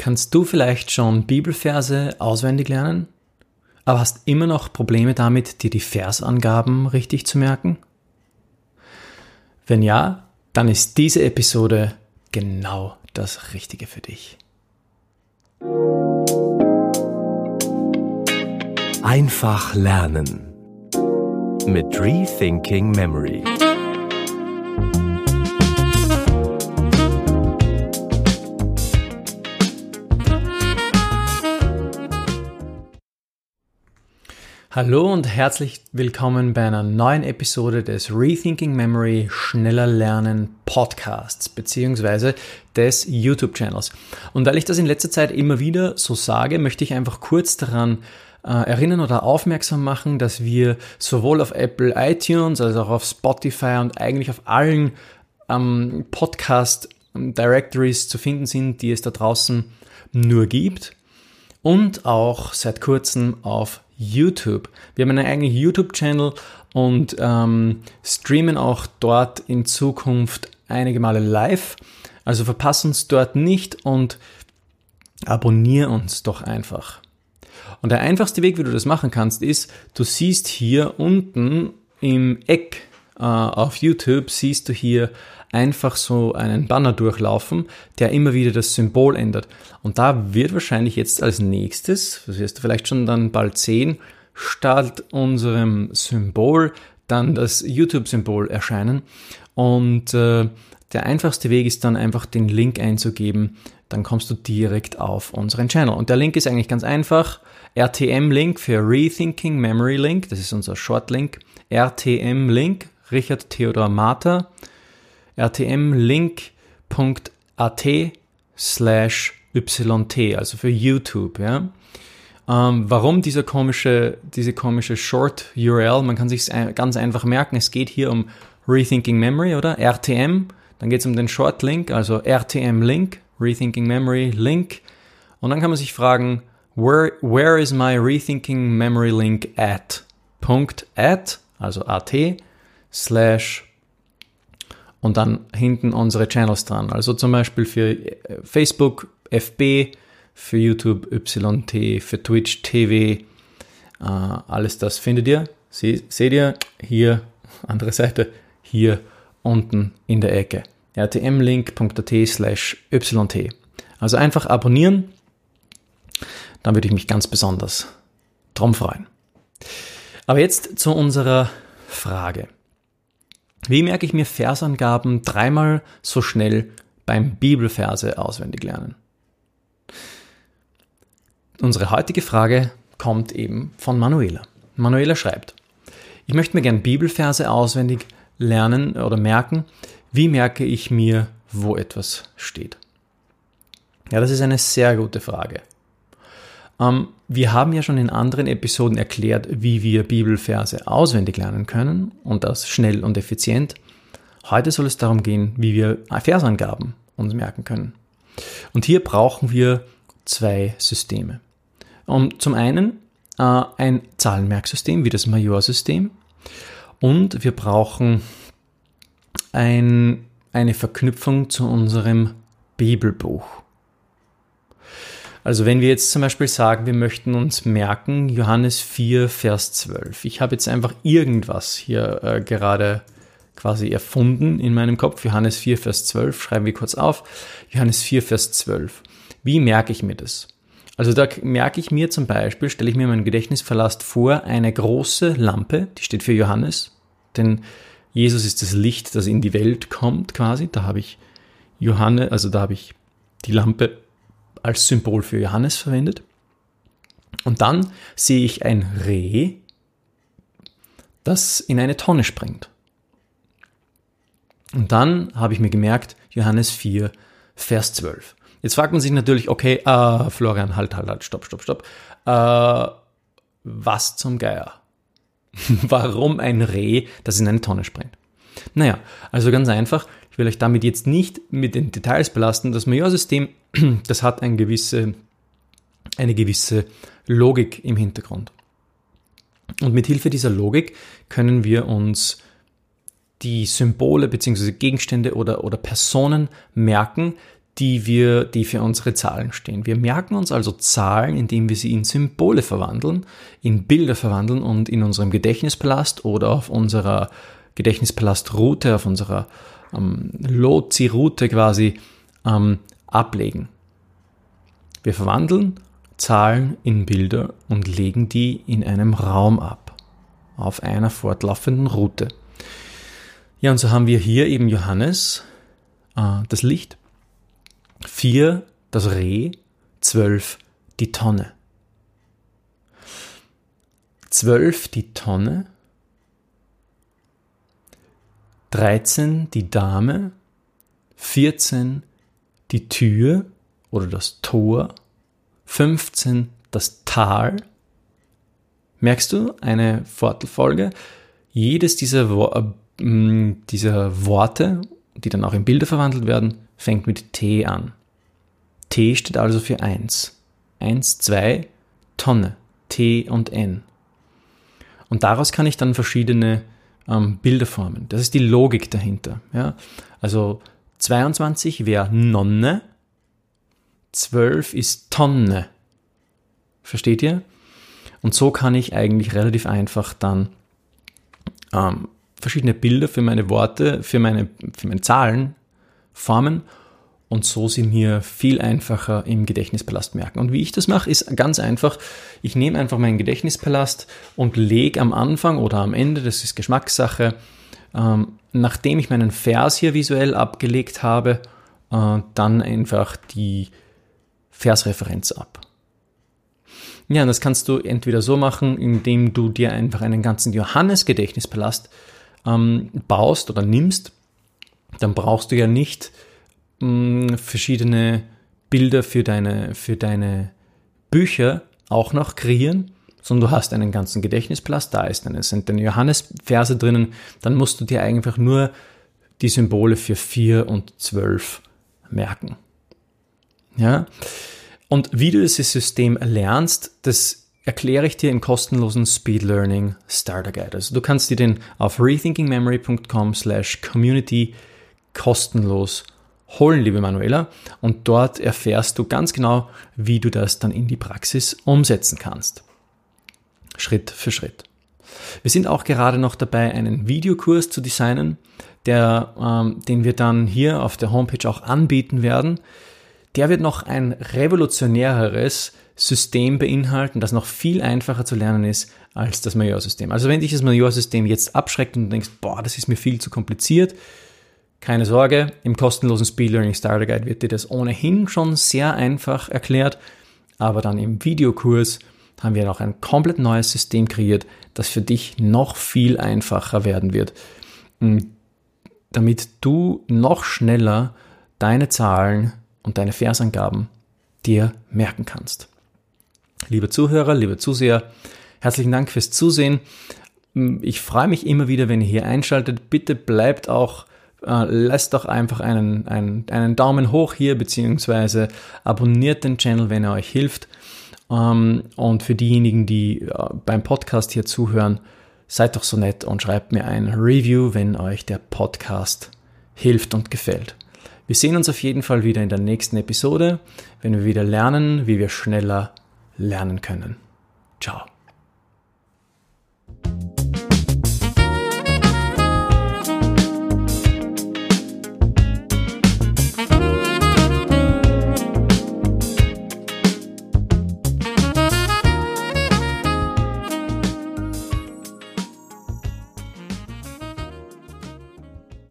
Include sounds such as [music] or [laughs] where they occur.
Kannst du vielleicht schon Bibelverse auswendig lernen, aber hast immer noch Probleme damit, dir die Versangaben richtig zu merken? Wenn ja, dann ist diese Episode genau das Richtige für dich. Einfach lernen mit Rethinking Memory. Hallo und herzlich willkommen bei einer neuen Episode des Rethinking Memory Schneller Lernen Podcasts beziehungsweise des YouTube-Channels. Und weil ich das in letzter Zeit immer wieder so sage, möchte ich einfach kurz daran äh, erinnern oder aufmerksam machen, dass wir sowohl auf Apple iTunes als auch auf Spotify und eigentlich auf allen ähm, Podcast Directories zu finden sind, die es da draußen nur gibt und auch seit kurzem auf YouTube. Wir haben einen eigenen YouTube-Channel und ähm, streamen auch dort in Zukunft einige Male live. Also verpass uns dort nicht und abonniere uns doch einfach. Und der einfachste Weg, wie du das machen kannst, ist, du siehst hier unten im Eck auf YouTube, siehst du hier einfach so einen Banner durchlaufen, der immer wieder das Symbol ändert. Und da wird wahrscheinlich jetzt als nächstes, das wirst du vielleicht schon dann bald sehen, statt unserem Symbol dann das YouTube-Symbol erscheinen. Und äh, der einfachste Weg ist dann einfach den Link einzugeben, dann kommst du direkt auf unseren Channel. Und der Link ist eigentlich ganz einfach. RTM-Link für Rethinking Memory Link, das ist unser Short-Link. RTM-Link, Richard Theodor Martha rtmlink.at slash yt, also für YouTube. Ja. Ähm, warum dieser komische, diese komische Short URL? Man kann sich ganz einfach merken. Es geht hier um Rethinking Memory, oder? RTM. Dann geht es um den Short Link, also RTM Link, Rethinking Memory Link. Und dann kann man sich fragen, where, where is my Rethinking Memory Link at? Punkt at, also at, slash und dann hinten unsere Channels dran. Also zum Beispiel für äh, Facebook FB, für YouTube YT, für Twitch TV. Äh, alles das findet ihr. Seht ihr hier, [laughs] andere Seite, hier unten in der Ecke. rtmlink.at slash yt. Also einfach abonnieren, dann würde ich mich ganz besonders drum freuen. Aber jetzt zu unserer Frage. Wie merke ich mir Versangaben dreimal so schnell beim Bibelverse auswendig lernen? Unsere heutige Frage kommt eben von Manuela. Manuela schreibt, ich möchte mir gern Bibelverse auswendig lernen oder merken. Wie merke ich mir, wo etwas steht? Ja, das ist eine sehr gute Frage. Ähm, wir haben ja schon in anderen Episoden erklärt, wie wir Bibelverse auswendig lernen können und das schnell und effizient. Heute soll es darum gehen, wie wir Versangaben uns merken können. Und hier brauchen wir zwei Systeme. Und zum einen äh, ein Zahlenmerksystem wie das Majorsystem und wir brauchen ein, eine Verknüpfung zu unserem Bibelbuch. Also wenn wir jetzt zum Beispiel sagen, wir möchten uns merken, Johannes 4, Vers 12. Ich habe jetzt einfach irgendwas hier äh, gerade quasi erfunden in meinem Kopf. Johannes 4, Vers 12, schreiben wir kurz auf. Johannes 4, Vers 12. Wie merke ich mir das? Also da merke ich mir zum Beispiel, stelle ich mir mein Gedächtnisverlast vor, eine große Lampe, die steht für Johannes, denn Jesus ist das Licht, das in die Welt kommt quasi. Da habe ich Johannes, also da habe ich die Lampe als Symbol für Johannes verwendet. Und dann sehe ich ein Reh, das in eine Tonne springt. Und dann habe ich mir gemerkt, Johannes 4, Vers 12. Jetzt fragt man sich natürlich, okay, äh, Florian, halt, halt, halt, stopp, stopp, stopp. Äh, was zum Geier? [laughs] Warum ein Reh, das in eine Tonne springt? Naja, also ganz einfach, ich will euch damit jetzt nicht mit den Details belasten. Das Majorsystem, [clears throat] das hat eine gewisse, eine gewisse Logik im Hintergrund. Und mit Hilfe dieser Logik können wir uns die Symbole bzw. Gegenstände oder, oder Personen merken, die wir, die für unsere Zahlen stehen. Wir merken uns also Zahlen, indem wir sie in Symbole verwandeln, in Bilder verwandeln und in unserem Gedächtnispalast oder auf unserer Gedächtnispalastruute, auf unserer ähm, Lozi-Route quasi ähm, ablegen. Wir verwandeln Zahlen in Bilder und legen die in einem Raum ab, auf einer fortlaufenden Route. Ja, und so haben wir hier eben Johannes, äh, das Licht, 4 das Reh, 12 die Tonne. 12 die Tonne, 13 die Dame, 14 die Tür oder das Tor, 15 das Tal. Merkst du eine Fortelfolge? Jedes dieser, Wo äh, dieser Worte, die dann auch in Bilder verwandelt werden, fängt mit T an. T steht also für 1. 1, 2, Tonne, T und N. Und daraus kann ich dann verschiedene ähm, Bilder formen. Das ist die Logik dahinter. Ja? Also 22 wäre Nonne, 12 ist Tonne. Versteht ihr? Und so kann ich eigentlich relativ einfach dann ähm, verschiedene Bilder für meine Worte, für meine, für meine Zahlen formen und so sie mir viel einfacher im Gedächtnispalast merken. Und wie ich das mache, ist ganz einfach. Ich nehme einfach meinen Gedächtnispalast und lege am Anfang oder am Ende, das ist Geschmackssache, ähm, nachdem ich meinen Vers hier visuell abgelegt habe, äh, dann einfach die Versreferenz ab. Ja, und das kannst du entweder so machen, indem du dir einfach einen ganzen Johannes-Gedächtnispalast ähm, baust oder nimmst. Dann brauchst du ja nicht mh, verschiedene Bilder für deine, für deine Bücher auch noch kreieren, sondern du hast einen ganzen Gedächtnisplatz, da ist eine, sind deine Johannes-Verse drinnen, dann musst du dir einfach nur die Symbole für 4 und 12 merken. Ja? Und wie du dieses System lernst, das erkläre ich dir im kostenlosen Speed Learning Starter Guide. Also du kannst dir den auf rethinkingmemory.com slash community kostenlos holen, liebe Manuela. Und dort erfährst du ganz genau, wie du das dann in die Praxis umsetzen kannst. Schritt für Schritt. Wir sind auch gerade noch dabei, einen Videokurs zu designen, der, ähm, den wir dann hier auf der Homepage auch anbieten werden. Der wird noch ein revolutionäreres System beinhalten, das noch viel einfacher zu lernen ist als das Majorsystem. Also wenn dich das Majorsystem jetzt abschreckt und du denkst, boah, das ist mir viel zu kompliziert, keine Sorge, im kostenlosen Speed Learning Starter Guide wird dir das ohnehin schon sehr einfach erklärt, aber dann im Videokurs haben wir noch ein komplett neues System kreiert, das für dich noch viel einfacher werden wird, hm, damit du noch schneller deine Zahlen und deine Versangaben dir merken kannst. Liebe Zuhörer, liebe Zuseher, herzlichen Dank fürs Zusehen. Hm, ich freue mich immer wieder, wenn ihr hier einschaltet. Bitte bleibt auch äh, lasst doch einfach einen, einen, einen Daumen hoch hier, beziehungsweise abonniert den Channel, wenn er euch hilft. Ähm, und für diejenigen, die äh, beim Podcast hier zuhören, seid doch so nett und schreibt mir ein Review, wenn euch der Podcast hilft und gefällt. Wir sehen uns auf jeden Fall wieder in der nächsten Episode, wenn wir wieder lernen, wie wir schneller lernen können. Ciao.